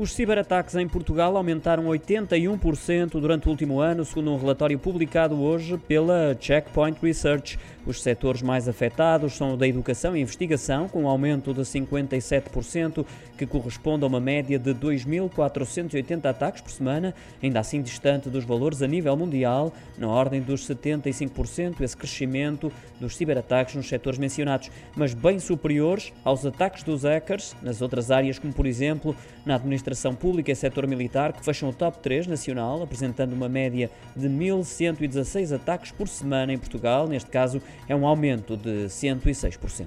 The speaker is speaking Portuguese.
Os ciberataques em Portugal aumentaram 81% durante o último ano, segundo um relatório publicado hoje pela Checkpoint Research. Os setores mais afetados são o da educação e investigação, com um aumento de 57%, que corresponde a uma média de 2.480 ataques por semana, ainda assim distante dos valores a nível mundial, na ordem dos 75%, esse crescimento dos ciberataques nos setores mencionados, mas bem superiores aos ataques dos hackers nas outras áreas, como por exemplo na administração pública e setor militar, que fecham o top 3 nacional, apresentando uma média de 1.116 ataques por semana em Portugal, neste caso é um aumento de 106%.